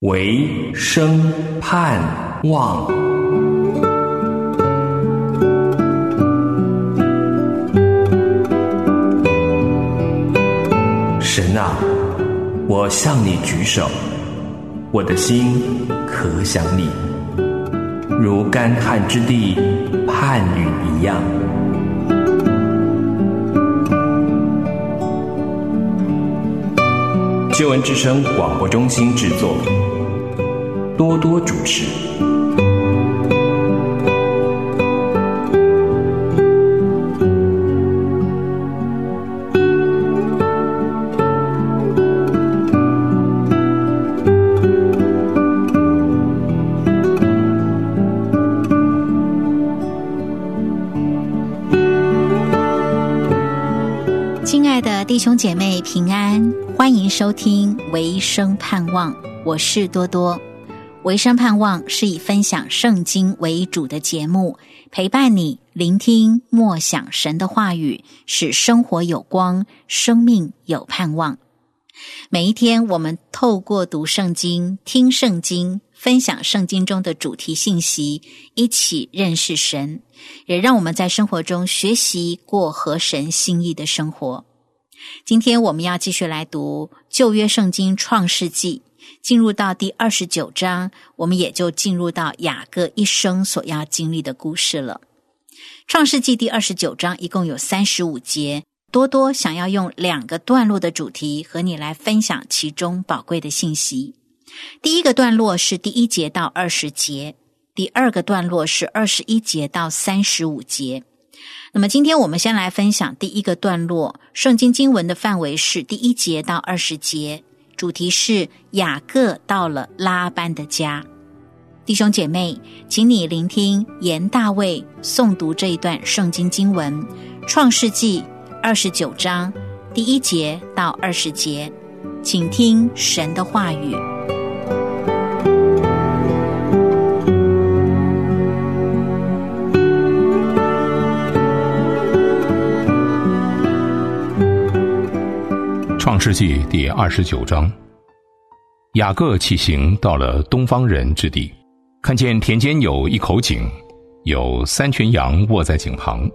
为生盼望。神啊，我向你举手，我的心可想你，如干旱之地盼雨一样。旧闻之声广播中心制作。多多主持。亲爱的弟兄姐妹平安，欢迎收听《唯生盼望》，我是多多。唯生盼望是以分享圣经为主的节目，陪伴你聆听默想神的话语，使生活有光，生命有盼望。每一天，我们透过读圣经、听圣经、分享圣经中的主题信息，一起认识神，也让我们在生活中学习过合神心意的生活。今天我们要继续来读旧约圣经创世纪。进入到第二十九章，我们也就进入到雅各一生所要经历的故事了。创世纪第二十九章一共有三十五节，多多想要用两个段落的主题和你来分享其中宝贵的信息。第一个段落是第一节到二十节，第二个段落是二十一节到三十五节。那么今天我们先来分享第一个段落，圣经经文的范围是第一节到二十节。主题是雅各到了拉班的家，弟兄姐妹，请你聆听严大卫诵读这一段圣经经文，《创世纪》二十九章第一节到二十节，请听神的话语。世纪第二十九章，雅各起行到了东方人之地，看见田间有一口井，有三群羊卧在井旁，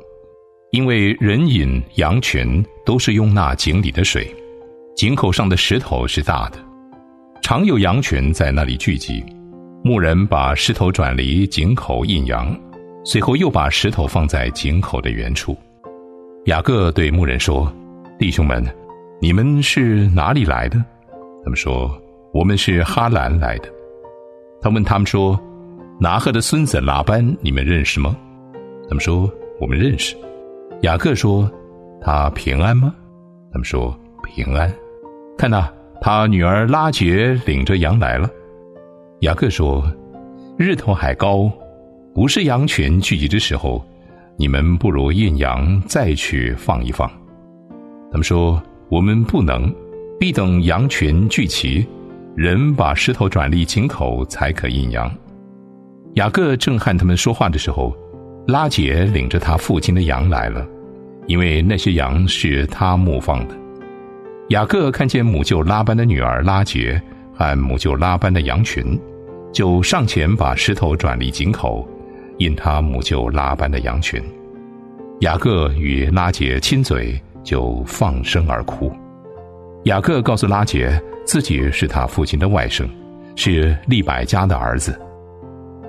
因为人饮羊群都是用那井里的水。井口上的石头是大的，常有羊群在那里聚集。牧人把石头转离井口引羊，随后又把石头放在井口的原处。雅各对牧人说：“弟兄们。”你们是哪里来的？他们说：“我们是哈兰来的。”他问他们说：“拿鹤的孙子拉班，你们认识吗？”他们说：“我们认识。”雅各说：“他平安吗？”他们说：“平安。”看呐，他女儿拉杰领着羊来了。雅各说：“日头还高，不是羊群聚集的时候，你们不如印羊再去放一放。”他们说。我们不能，必等羊群聚齐，人把石头转离井口，才可引羊。雅各正和他们说话的时候，拉杰领着他父亲的羊来了，因为那些羊是他牧放的。雅各看见母舅拉班的女儿拉杰和母舅拉班的羊群，就上前把石头转离井口，引他母舅拉班的羊群。雅各与拉杰亲嘴。就放声而哭。雅各告诉拉杰，自己是他父亲的外甥，是利百加的儿子。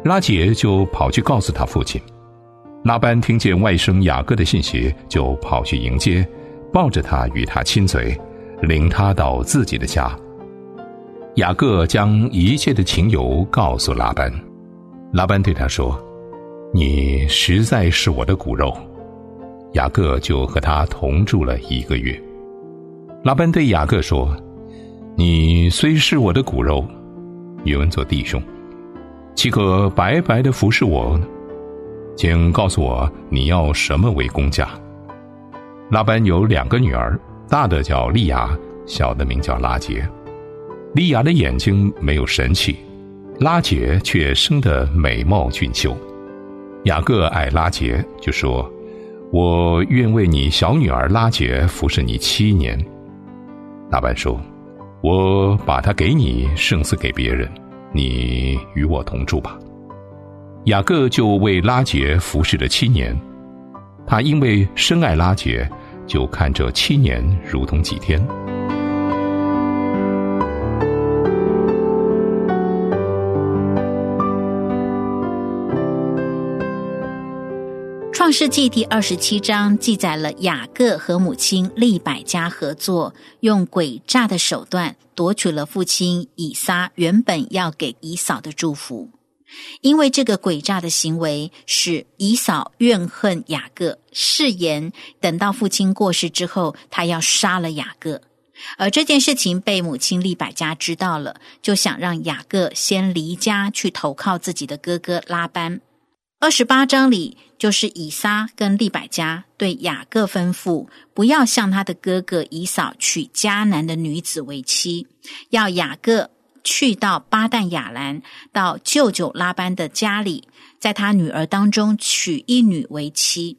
拉杰就跑去告诉他父亲。拉班听见外甥雅各的信息，就跑去迎接，抱着他与他亲嘴，领他到自己的家。雅各将一切的情由告诉拉班。拉班对他说：“你实在是我的骨肉。”雅各就和他同住了一个月。拉班对雅各说：“你虽是我的骨肉，原文做弟兄，岂可白白的服侍我呢？请告诉我你要什么为公家？”拉班有两个女儿，大的叫利亚，小的名叫拉杰。利亚的眼睛没有神气，拉杰却生得美貌俊秀。雅各爱拉杰，就说。我愿为你小女儿拉杰服侍你七年。大班说：“我把她给你，胜似给别人，你与我同住吧。”雅各就为拉杰服侍了七年。他因为深爱拉杰，就看这七年如同几天。创世纪第二十七章记载了雅各和母亲利百加合作，用诡诈的手段夺取了父亲以撒原本要给以扫的祝福。因为这个诡诈的行为，使以扫怨恨雅各，誓言等到父亲过世之后，他要杀了雅各。而这件事情被母亲利百加知道了，就想让雅各先离家去投靠自己的哥哥拉班。二十八章里，就是以撒跟利百加对雅各吩咐，不要向他的哥哥以扫娶迦南的女子为妻，要雅各去到巴旦亚兰，到舅舅拉班的家里，在他女儿当中娶一女为妻。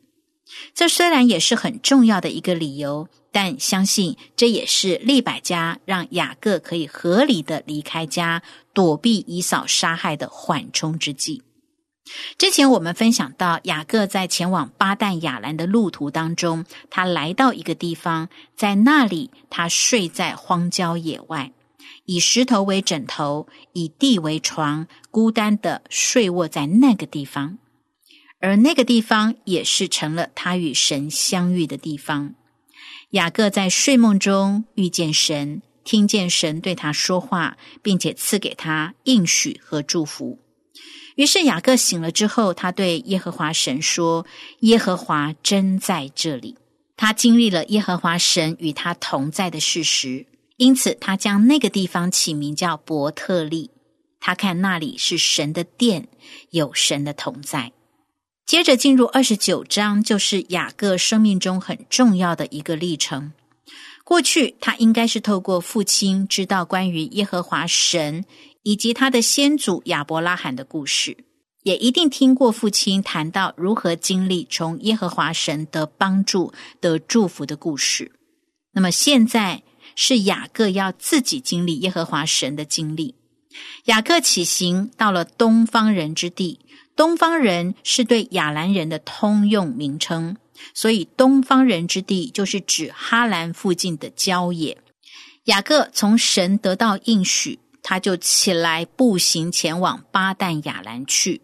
这虽然也是很重要的一个理由，但相信这也是利百加让雅各可以合理的离开家，躲避以扫杀害的缓冲之计。之前我们分享到，雅各在前往巴旦亚兰的路途当中，他来到一个地方，在那里他睡在荒郊野外，以石头为枕头，以地为床，孤单的睡卧在那个地方，而那个地方也是成了他与神相遇的地方。雅各在睡梦中遇见神，听见神对他说话，并且赐给他应许和祝福。于是雅各醒了之后，他对耶和华神说：“耶和华真在这里。”他经历了耶和华神与他同在的事实，因此他将那个地方起名叫伯特利。他看那里是神的殿，有神的同在。接着进入二十九章，就是雅各生命中很重要的一个历程。过去他应该是透过父亲知道关于耶和华神。以及他的先祖亚伯拉罕的故事，也一定听过父亲谈到如何经历从耶和华神的帮助得祝福的故事。那么现在是雅各要自己经历耶和华神的经历。雅各起行到了东方人之地，东方人是对亚兰人的通用名称，所以东方人之地就是指哈兰附近的郊野。雅各从神得到应许。他就起来步行前往巴旦亚兰去。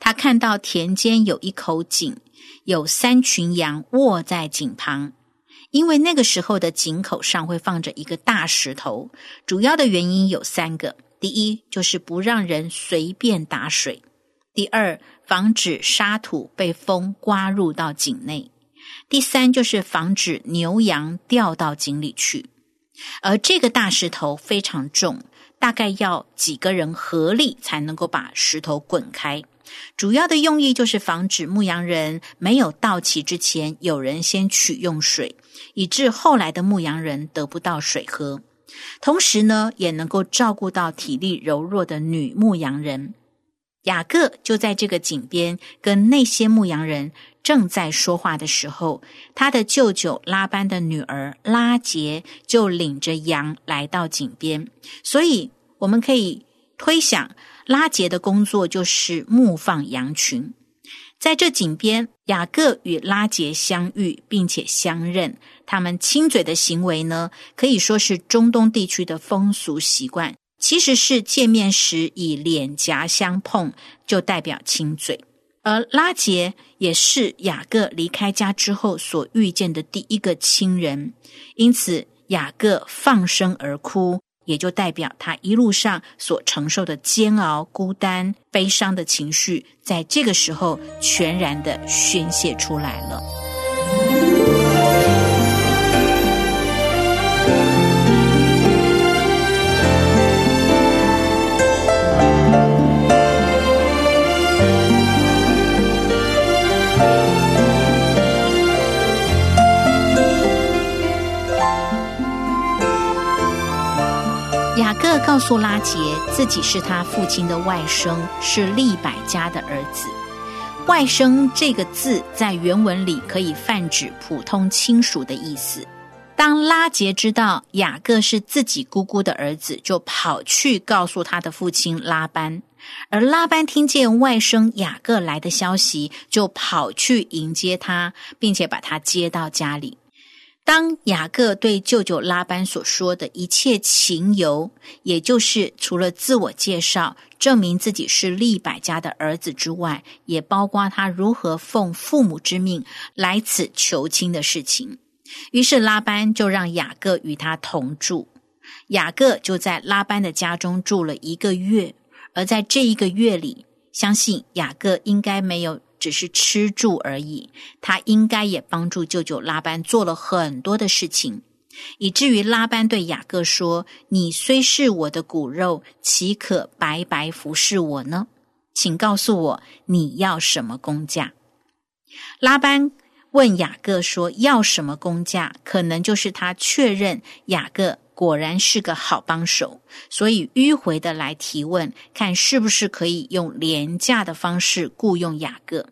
他看到田间有一口井，有三群羊卧在井旁。因为那个时候的井口上会放着一个大石头，主要的原因有三个：第一，就是不让人随便打水；第二，防止沙土被风刮入到井内；第三，就是防止牛羊掉到井里去。而这个大石头非常重。大概要几个人合力才能够把石头滚开，主要的用意就是防止牧羊人没有到齐之前，有人先取用水，以致后来的牧羊人得不到水喝。同时呢，也能够照顾到体力柔弱的女牧羊人。雅各就在这个井边跟那些牧羊人正在说话的时候，他的舅舅拉班的女儿拉杰就领着羊来到井边，所以我们可以推想，拉杰的工作就是牧放羊群。在这井边，雅各与拉杰相遇，并且相认。他们亲嘴的行为呢，可以说是中东地区的风俗习惯。其实是见面时以脸颊相碰就代表亲嘴，而拉杰也是雅各离开家之后所遇见的第一个亲人，因此雅各放声而哭，也就代表他一路上所承受的煎熬、孤单、悲伤的情绪，在这个时候全然的宣泄出来了。各告诉拉杰，自己是他父亲的外甥，是利百家的儿子。外甥这个字在原文里可以泛指普通亲属的意思。当拉杰知道雅各是自己姑姑的儿子，就跑去告诉他的父亲拉班。而拉班听见外甥雅各来的消息，就跑去迎接他，并且把他接到家里。当雅各对舅舅拉班所说的一切情由，也就是除了自我介绍、证明自己是利百家的儿子之外，也包括他如何奉父母之命来此求亲的事情。于是拉班就让雅各与他同住，雅各就在拉班的家中住了一个月。而在这一个月里，相信雅各应该没有只是吃住而已，他应该也帮助舅舅拉班做了很多的事情，以至于拉班对雅各说：“你虽是我的骨肉，岂可白白服侍我呢？请告诉我你要什么工价。”拉班问雅各说：“要什么工价？”可能就是他确认雅各。果然是个好帮手，所以迂回的来提问，看是不是可以用廉价的方式雇佣雅各。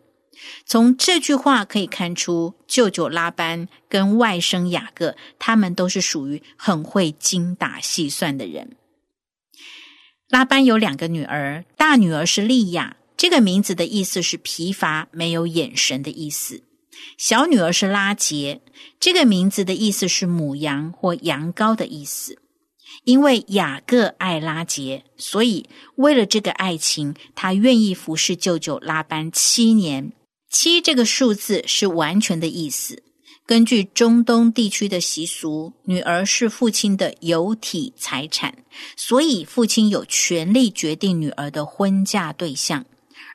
从这句话可以看出，舅舅拉班跟外甥雅各，他们都是属于很会精打细算的人。拉班有两个女儿，大女儿是利亚，这个名字的意思是疲乏、没有眼神的意思。小女儿是拉杰，这个名字的意思是母羊或羊羔的意思。因为雅各爱拉杰，所以为了这个爱情，他愿意服侍舅舅拉班七年。七这个数字是完全的意思。根据中东地区的习俗，女儿是父亲的有体财产，所以父亲有权利决定女儿的婚嫁对象。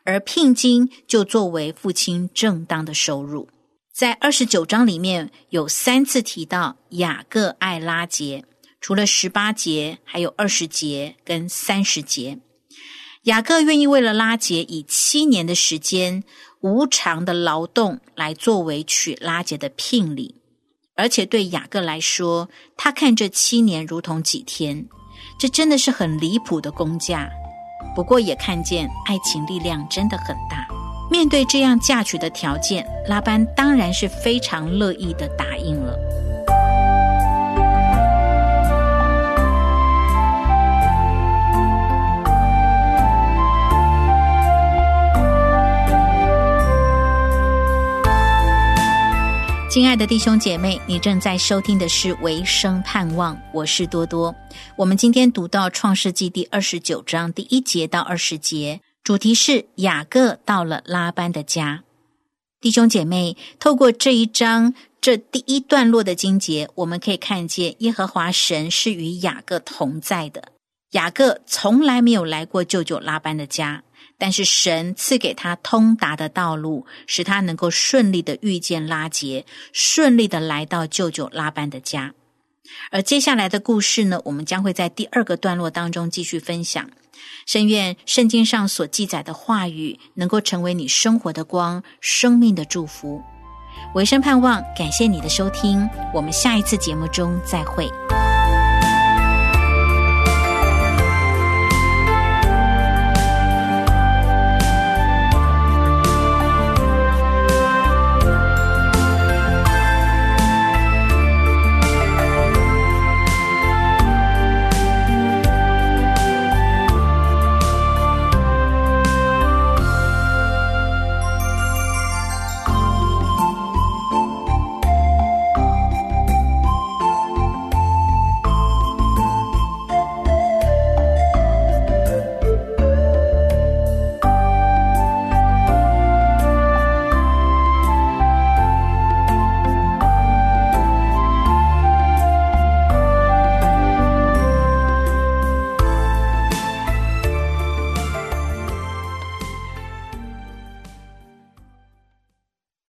而聘金就作为父亲正当的收入，在二十九章里面有三次提到雅各爱拉杰，除了十八节，还有二十节跟三十节。雅各愿意为了拉杰以七年的时间无偿的劳动来作为娶拉杰的聘礼，而且对雅各来说，他看这七年如同几天，这真的是很离谱的工价。不过也看见爱情力量真的很大。面对这样嫁娶的条件，拉班当然是非常乐意的答应了。亲爱的弟兄姐妹，你正在收听的是《唯生盼望》，我是多多。我们今天读到《创世纪》第二十九章第一节到二十节，主题是雅各到了拉班的家。弟兄姐妹，透过这一章这第一段落的经节，我们可以看见耶和华神是与雅各同在的。雅各从来没有来过舅舅拉班的家。但是神赐给他通达的道路，使他能够顺利的遇见拉杰，顺利的来到舅舅拉班的家。而接下来的故事呢，我们将会在第二个段落当中继续分享。深愿圣经上所记载的话语，能够成为你生活的光，生命的祝福。唯生盼望，感谢你的收听，我们下一次节目中再会。